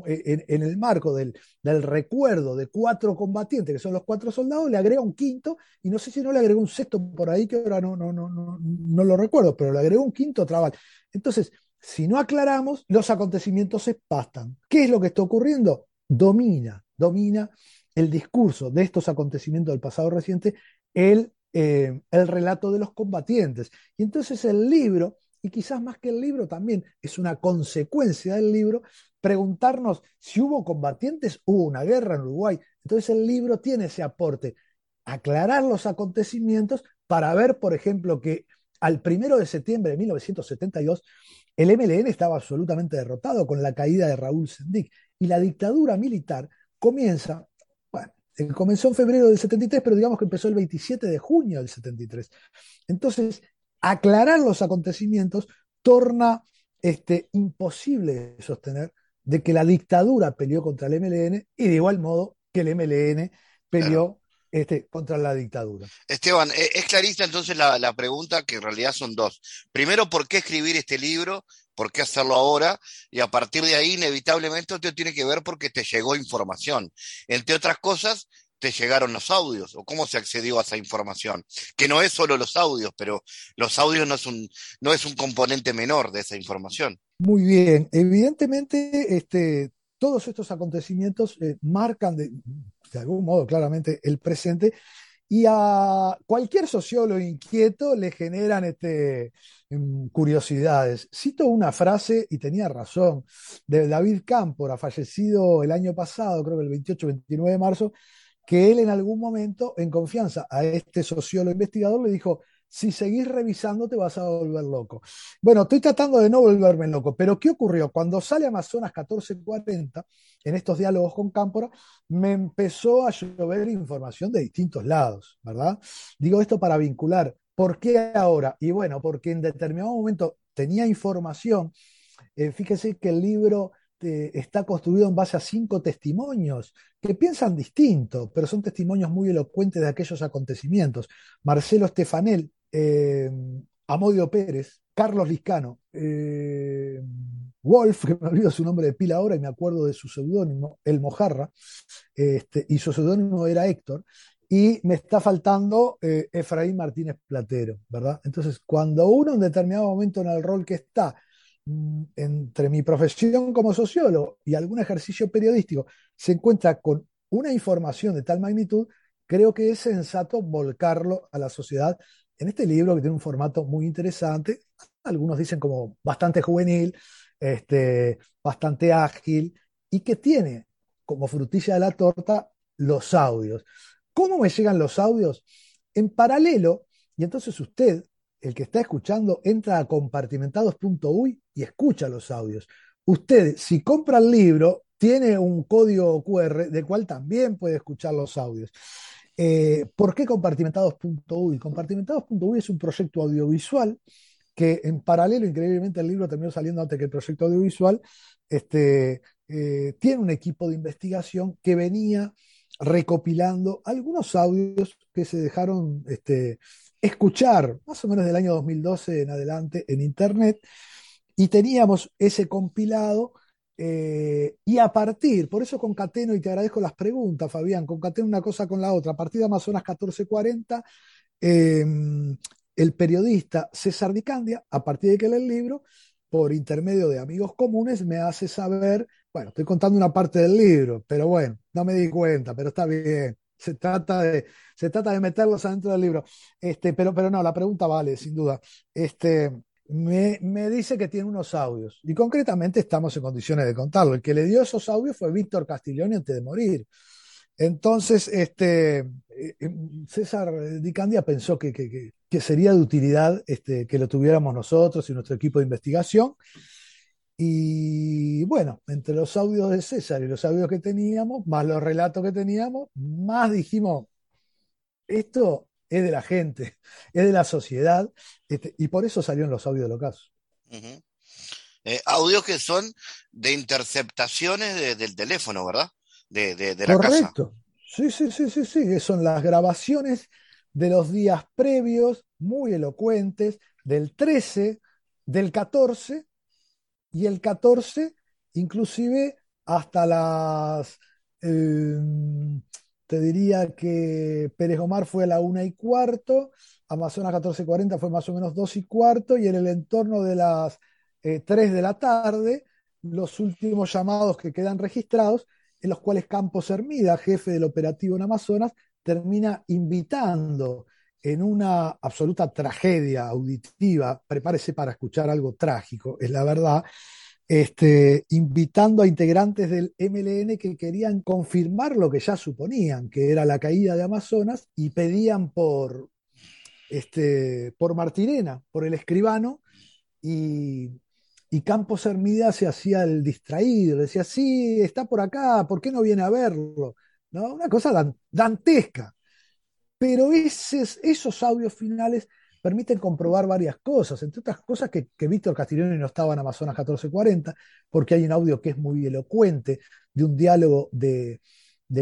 en, el marco del, recuerdo de cuatro combatientes, que son los cuatro soldados, le agrega un quinto, y no sé si no le agregó un sexto por ahí, que ahora no, no, no, no, no lo recuerdo, pero le agregó un quinto Trabal. Entonces, si no aclaramos, los acontecimientos se pastan. ¿Qué es lo que está ocurriendo? Domina, domina el discurso de estos acontecimientos del pasado reciente el eh, el relato de los combatientes. Y entonces el libro y quizás más que el libro también es una consecuencia del libro, preguntarnos si hubo combatientes, hubo una guerra en Uruguay. Entonces el libro tiene ese aporte, aclarar los acontecimientos para ver, por ejemplo, que al primero de septiembre de 1972 el MLN estaba absolutamente derrotado con la caída de Raúl Sendic y la dictadura militar comienza, comenzó en febrero del 73, pero digamos que empezó el 27 de junio del 73. Entonces, aclarar los acontecimientos torna este, imposible sostener de que la dictadura peleó contra el MLN y de igual modo que el MLN peleó este, contra la dictadura. Esteban, e, es clarista entonces la, la, pregunta, que en realidad son dos. Primero, ¿por qué escribir este libro? ¿Por qué hacerlo ahora? Y a partir de ahí, inevitablemente, esto tiene que ver porque te llegó información. Entre otras cosas, te llegaron los audios o cómo se accedió a esa información. Que no es solo los audios, pero los audios no es un, no es un componente menor de esa información. Muy bien. Evidentemente, este, todos estos acontecimientos eh, marcan de, de algún modo claramente el presente y a cualquier sociólogo inquieto le generan este, curiosidades. Cito una frase, y tenía razón, de David Cámpora, fallecido el año pasado, creo que el 28-29 de marzo, que él en algún momento, en confianza a este sociólogo investigador, le dijo, si seguís revisando te vas a volver loco. Bueno, estoy tratando de no volverme loco, pero ¿qué ocurrió? Cuando sale Amazonas 1440, en estos diálogos con Cámpora, me empezó a llover información de distintos lados, ¿verdad? Digo esto para vincular. ¿Por qué ahora? Y bueno, porque en determinado momento tenía información. Eh, fíjese que el libro este, está construido en base a cinco testimonios que piensan distinto, pero son testimonios muy elocuentes de aquellos acontecimientos. Marcelo Estefanel, eh, Amodio Pérez, Carlos Liscano, eh, Wolf, que me olvido su nombre de pila ahora y me acuerdo de su seudónimo, El Mojarra, este, y su seudónimo era Héctor, y me está faltando eh, Efraín Martínez Platero, ¿verdad? Entonces, cuando uno en determinado momento en el rol que está, mm, entre mi profesión como sociólogo y algún ejercicio periodístico, se encuentra con una información de tal magnitud, creo que es sensato volcarlo a la sociedad en este libro que tiene un formato muy interesante, algunos dicen como bastante juvenil, este, bastante ágil, y que tiene como frutilla de la torta los audios. ¿Cómo me llegan los audios? En paralelo, y entonces usted, el que está escuchando, entra a compartimentados.uy y escucha los audios. Usted, si compra el libro, tiene un código QR del cual también puede escuchar los audios. Eh, ¿Por qué compartimentados.uy? Compartimentados.uy es un proyecto audiovisual que en paralelo, increíblemente, el libro terminó saliendo antes que el proyecto audiovisual, este, eh, tiene un equipo de investigación que venía recopilando algunos audios que se dejaron este, escuchar más o menos del año 2012 en adelante en Internet, y teníamos ese compilado eh, y a partir, por eso concateno y te agradezco las preguntas, Fabián, concateno una cosa con la otra. A partir de Amazonas 1440, em, el periodista César Dicandia, a partir de que lee el libro, por intermedio de amigos comunes, me hace saber, bueno, estoy contando una parte del libro, pero bueno, no me di cuenta, pero está bien. Se trata de, se trata de meterlos adentro del libro. Este, pero, pero no, la pregunta vale, sin duda. Este, me, dice que tiene unos audios y concretamente estamos en condiciones de contarlo. El que le dio esos audios fue Víctor Castiglione antes de morir. Entonces, este, eh, César Dicandia pensó que, que, sería de utilidad este, que lo tuviéramos nosotros y nuestro equipo de investigación. Y bueno, entre los audios de César y los audios que teníamos, más los relatos que teníamos, más dijimos, esto es de la gente, es de la sociedad, este, y por eso salieron los audios de los eh, audios que son de interceptaciones del teléfono, ¿verdad? De, de, de la Correcto. Sí, sí, sí, sí, sí. Son las grabaciones de los días previos, muy elocuentes, del 13, del 14, y el 14, inclusive hasta las eh, te diría que Pérez Omar fue a la una y cuarto, Amazonas 1440 fue más o menos dos y cuarto, y en el entorno de las eh, tres de la tarde, los últimos llamados que quedan registrados, en los cuales Campos Hermida, jefe del operativo en Amazonas, termina invitando en una absoluta tragedia auditiva, prepárese para escuchar algo trágico, es la verdad, este, invitando a integrantes del MLN que querían confirmar lo que ya suponían, que era la caída de Amazonas, y pedían por, este, por Martirena, por el escribano, y, y Campos Hermida se hacía el distraído, decía, sí, está por acá, ¿por qué no viene a verlo? ¿No? Una cosa dantesca. Pero esos audios finales permiten comprobar varias cosas, entre otras cosas que, Víctor Castiglioni no estaba en Amazonas 1440, porque hay un audio que es muy elocuente de un diálogo de,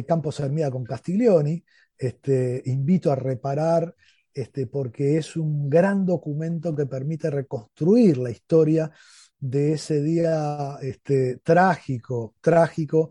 Campos Hermida con Castiglioni. Este, invito a reparar este, porque es un gran documento que permite reconstruir la historia de ese día este, trágico, trágico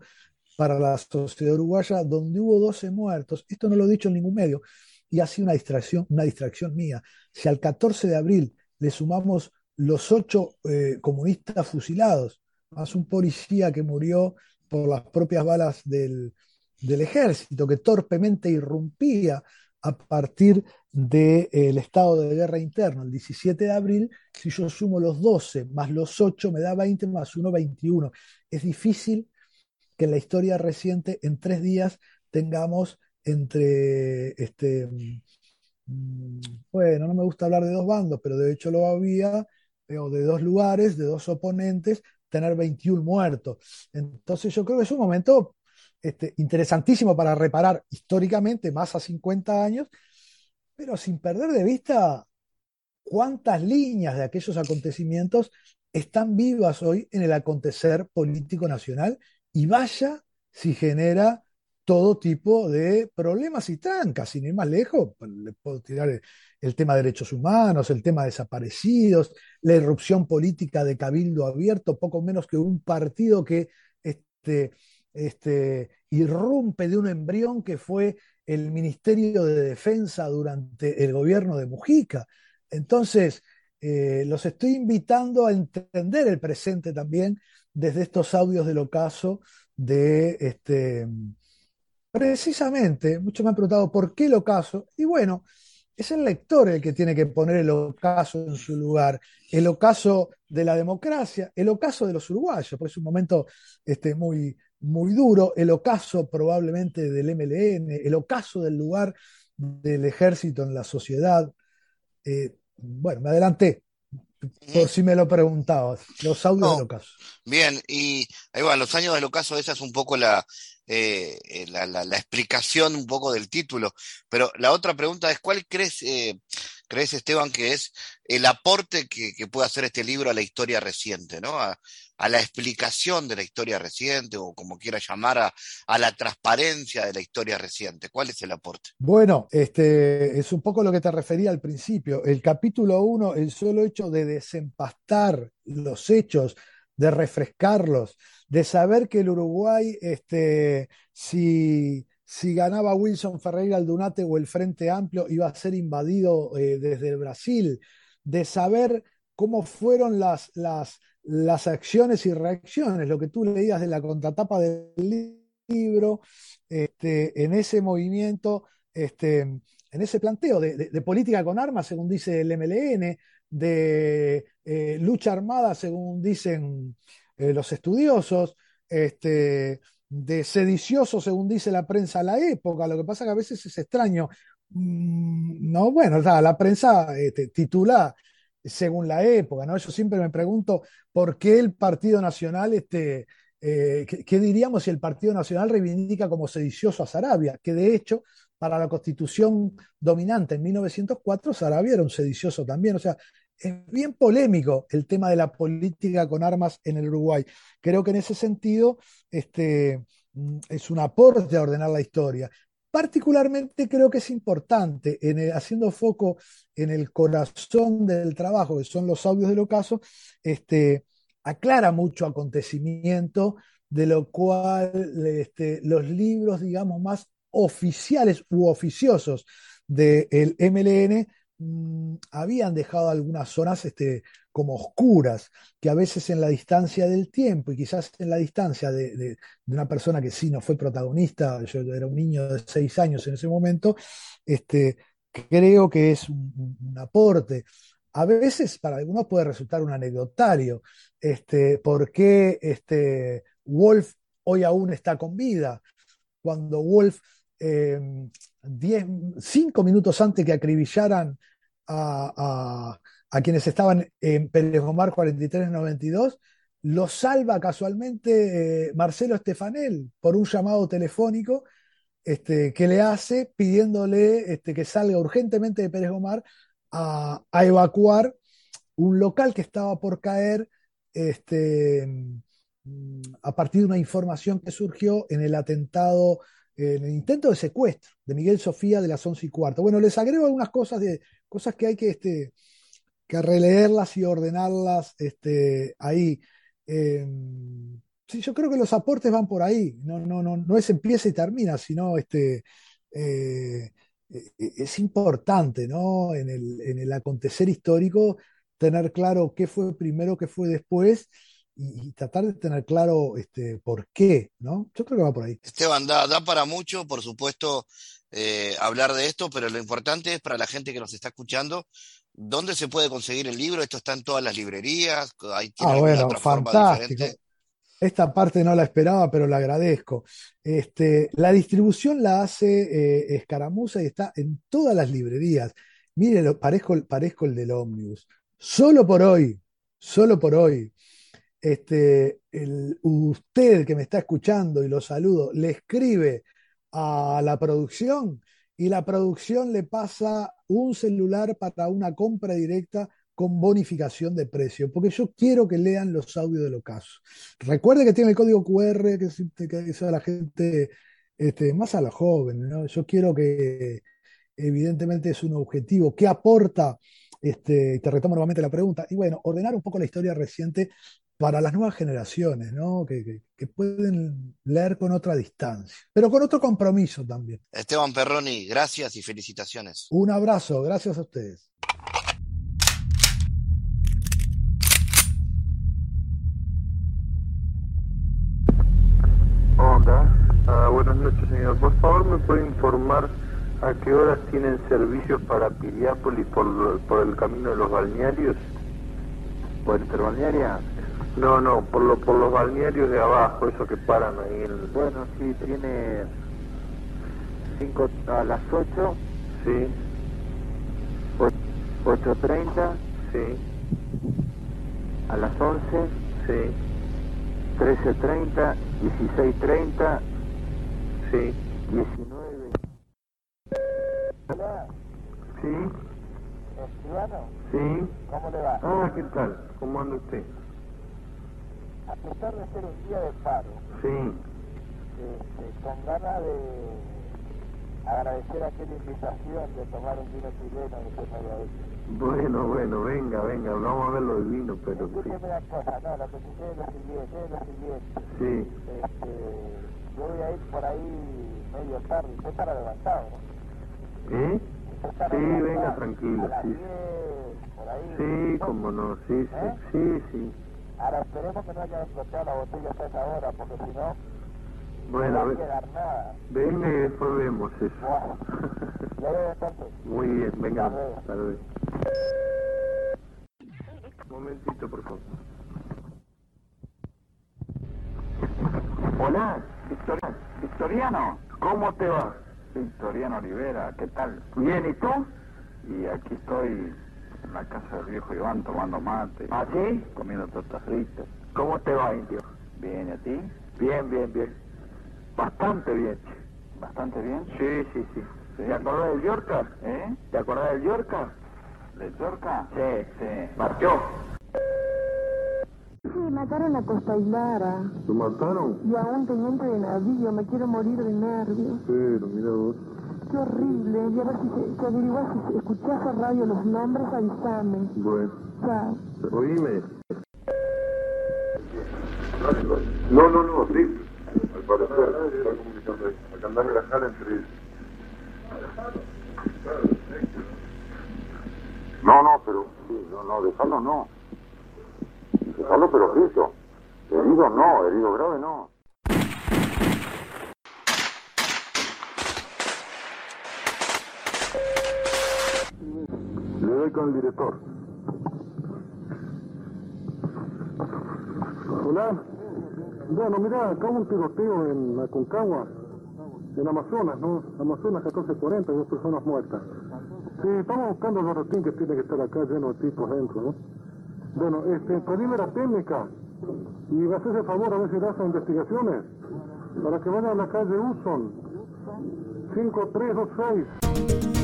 para la sociedad uruguaya, donde hubo 12 muertos. Esto no lo he dicho en ningún medio y ha sido una distracción, una distracción mía. Si al 14 de abril le sumamos los ocho eh, comunistas fusilados, más un policía que murió por las propias balas del, del ejército, que torpemente irrumpía a partir del estado de guerra interno, el 17 de abril, si yo sumo los 12 más los 8, me da 20 más 1, 21. Es difícil que en la historia reciente, en tres días, tengamos entre, este, mm, bueno, no me gusta hablar de dos bandos, pero de hecho lo había, eh, o de dos lugares, de dos oponentes, tener 21 muertos. Entonces yo creo que es un momento este, interesantísimo para reparar históricamente, más a 50 años, pero sin perder de vista cuántas líneas de aquellos acontecimientos están vivas hoy en el acontecer político nacional y vaya si genera todo tipo de problemas y trancas, sin ir más lejos, pues, le puedo tirar el, tema de derechos humanos, el tema de desaparecidos, la irrupción política de Cabildo Abierto, poco menos que un partido que este, este, irrumpe de un embrión que fue el Ministerio de Defensa durante el gobierno de Mujica. Entonces, eh, los estoy invitando a entender el presente también desde estos audios del ocaso de este, precisamente, muchos me han preguntado por qué el ocaso, y bueno, es el lector el que tiene que poner el ocaso en su lugar, el ocaso de la democracia, el ocaso de los uruguayos, porque es un momento este, muy, muy duro, el ocaso probablemente del MLN, el ocaso del lugar del ejército en la sociedad. Eh, bueno, me adelanté, por si me lo preguntabas, los audios del ocaso. Bien, y ahí va, los años del ocaso, esa es un poco la, eh, eh, la, la, explicación un poco del título. Pero la otra pregunta es, ¿cuál crees, eh, crees Esteban, que es el aporte que, puede hacer este libro a la historia reciente, ¿no? A, la explicación de la historia reciente, o como quiera llamar, a, la transparencia de la historia reciente? ¿Cuál es el aporte? Bueno, este, es un poco lo que te refería al principio. El capítulo 1, el solo hecho de desempastar los hechos, de refrescarlos, de saber que el Uruguay, este, si, si ganaba Wilson Ferreira Aldunate o el Frente Amplio, iba a ser invadido eh, desde Brasil, de saber cómo fueron las, las, las acciones y reacciones, lo que tú leías de la contratapa del libro, este, en ese movimiento, este, en ese planteo de, política con armas, según dice el MLN, de eh, lucha armada, según dicen eh, los estudiosos, este, de sedicioso, según dice la prensa a la época. Lo que pasa que a veces es extraño. Mm, no, bueno, la prensa este, titula según la época, ¿no? Yo siempre me pregunto por qué el Partido Nacional, este, eh, ¿qué, diríamos si el Partido Nacional reivindica como sedicioso a Sarabia? Que de hecho, para la constitución dominante en 1904, Sarabia era un sedicioso también. O sea, es bien polémico el tema de la política con armas en el Uruguay. Creo que en ese sentido este, mm, es un aporte a ordenar la historia. Particularmente creo que es importante, en haciendo foco en el corazón del trabajo, que son los audios del ocaso, este, aclara mucho acontecimiento, de lo cual este, los libros, digamos, más oficiales u oficiosos del MLN Mm, habían dejado algunas zonas este, como oscuras, que a veces en la distancia del tiempo y quizás en la distancia de, una persona que sí no fue protagonista, yo era un niño de seis años en ese momento, este, creo que es un, aporte. A veces para algunos puede resultar un anecdotario. Este, ¿Por qué este, Wolf hoy aún está con vida? Cuando Wolf, eh, cinco minutos antes que acribillaran a, quienes estaban en Pérez Omar 4392, lo salva casualmente eh, Marcelo Estefanel por un llamado telefónico este, que le hace pidiéndole este, que salga urgentemente de Pérez Omar a, evacuar un local que estaba por caer este, mm, a partir de una información que surgió en el atentado, en el intento de secuestro de Miguel Sofía de las once y cuarto. Bueno, les agrego algunas cosas, de, cosas que hay que, este, que releerlas y ordenarlas este, ahí. Em, Sí, yo creo que los aportes van por ahí. No, no, no, no es empieza y termina, sino este, eh, eh, es importante, ¿no? En el, en el acontecer histórico, tener claro qué fue primero, qué fue después, y, tratar de tener claro este, por qué, ¿no? Yo creo que va por ahí. Esteban, da, da para mucho, por supuesto, eh, hablar de esto, pero lo importante es para la gente que nos está escuchando, ¿dónde se puede conseguir el libro? Esto está en todas las librerías, hay ah, bueno, fantástico. Esta parte no la esperaba, pero la agradezco. Este, la distribución la hace eh, Escaramuza y está en todas las librerías. Mire, parezco, parezco el del ómnibus. Solo por hoy, solo por hoy, este, usted que me está escuchando y lo saludo, le escribe a la producción y la producción le pasa un celular para una compra directa con bonificación de precio, porque yo quiero que lean los audios del ocaso. Recuerde que tiene el código QR, que, eso a la gente, este, más a la joven, ¿no? Yo quiero que, evidentemente es un objetivo, ¿qué aporta? Este, te retomo nuevamente la pregunta, y bueno, ordenar un poco la historia reciente para las nuevas generaciones, ¿no? Que, que, pueden leer con otra distancia, pero con otro compromiso también. Esteban Perroni, gracias y felicitaciones. Un abrazo, gracias a ustedes. Ah, buenas noches, señor. Por favor, ¿me puede informar a qué horas tienen servicios para Piriápolis por, por el camino de los balnearios? ¿Por interbalnearia? No, no, por, lo, por los balnearios de abajo, eso que paran ahí. En... Bueno, sí, tiene cinco, a las 8. Sí. 8.30. Sí. A las 11. Sí. 13.30, 16.30, sí. 19. Hola. Sí. ¿Escribano? Sí. ¿Cómo le va? Ah, ¿qué tal? ¿Cómo anda usted? A pesar de ser un día de paro, sí. Este, con ganas de agradecer aquella invitación de tomar un vino chileno que usted me había hecho. Bueno, bueno, venga, venga, vamos a ver lo del vino, pero sí. una cosa, no, lo que sucede es lo siguiente, es lo siguiente. Sí. Este, yo voy a ir por ahí medio tarde, usted estará levantado, ¿no? Sí, venga, tranquilo, a sí. 10, por ahí. Sí, como no, sí, sí, ¿Eh? sí, sí. Ahora esperemos que no haya explotado la botella hasta esa hora, porque si no, bueno, no va a quedar nada. Venga y después vemos eso. Bueno, ya veo entonces. Muy bien, venga, Hasta luego. Un momentito, por favor. Hola, Victoriano. Victoriano. ¿Cómo te va? Victoriano Olivera, ¿qué tal? Bien, ¿y tú? Y aquí estoy la casa del viejo Iván tomando mate. ¿Ah, sí? Comiendo tortas fritas. ¿Cómo te va, indio? Bien, ¿y a ti? Bien, bien, bien. Bastante bien. ¿Bastante bien? Sí, sí, sí. Sí. ¿Te acordás del Yorka? ¿Eh? ¿Te acordás del Yorka? ¿De Chorca? Sí. Sí. Marchó. Sí, mataron a Costa Hilara ¿Lo mataron? y a un teniente de navío. Me quiero morir de nervios. Pero, mira vos. Qué horrible. Y a ver si, se, si averiguás, si escuchás a radio los nombres, avísame. Bueno. Chao. Oíme. No, no, no, sí. Al parecer, está comunicando ahí. Acá andan entre ellos. No, no, pero, sí, no, no, dejarlo no. Dejarlo pero frito. Herido no, herido grave no. Con el director. Hola. Bueno, mira, acá hubo un tiroteo en Aconcagua, en Amazonas, ¿no? Amazonas 1440, dos personas muertas. Sí, estamos buscando el barrotín que tiene que estar acá lleno de tipos dentro, ¿no? Bueno, este, pedime la técnica y haces el favor a ver si das investigaciones para que vayan a la calle Uson 5326.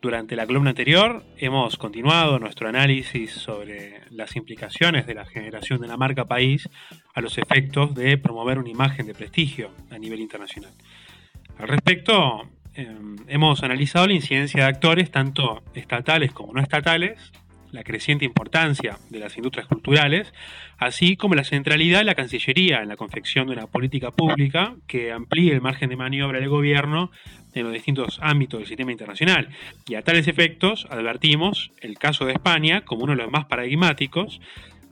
Durante la columna anterior hemos continuado nuestro análisis sobre las implicaciones de la generación de la marca país a los efectos de promover una imagen de prestigio a nivel internacional. Al respecto, eh, hemos analizado la incidencia de actores tanto estatales como no estatales la creciente importancia de las industrias culturales, así como la centralidad de la Cancillería en la confección de una política pública que amplíe el margen de maniobra del gobierno en los distintos ámbitos del sistema internacional. Y a tales efectos advertimos el caso de España como uno de los más paradigmáticos,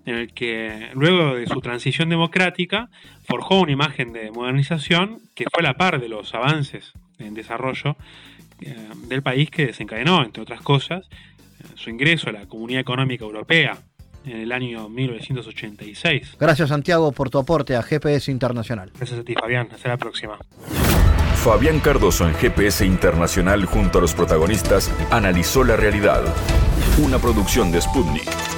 en el que luego de su transición democrática forjó una imagen de modernización que fue la par de los avances en desarrollo eh, del país que desencadenó, entre otras cosas, su ingreso a la Comunidad Económica Europea en el año 1986. Gracias Santiago por tu aporte a GPS Internacional. Gracias a ti Fabián, hasta la próxima. Fabián Cardoso en GPS Internacional junto a los protagonistas analizó la realidad. Una producción de Sputnik.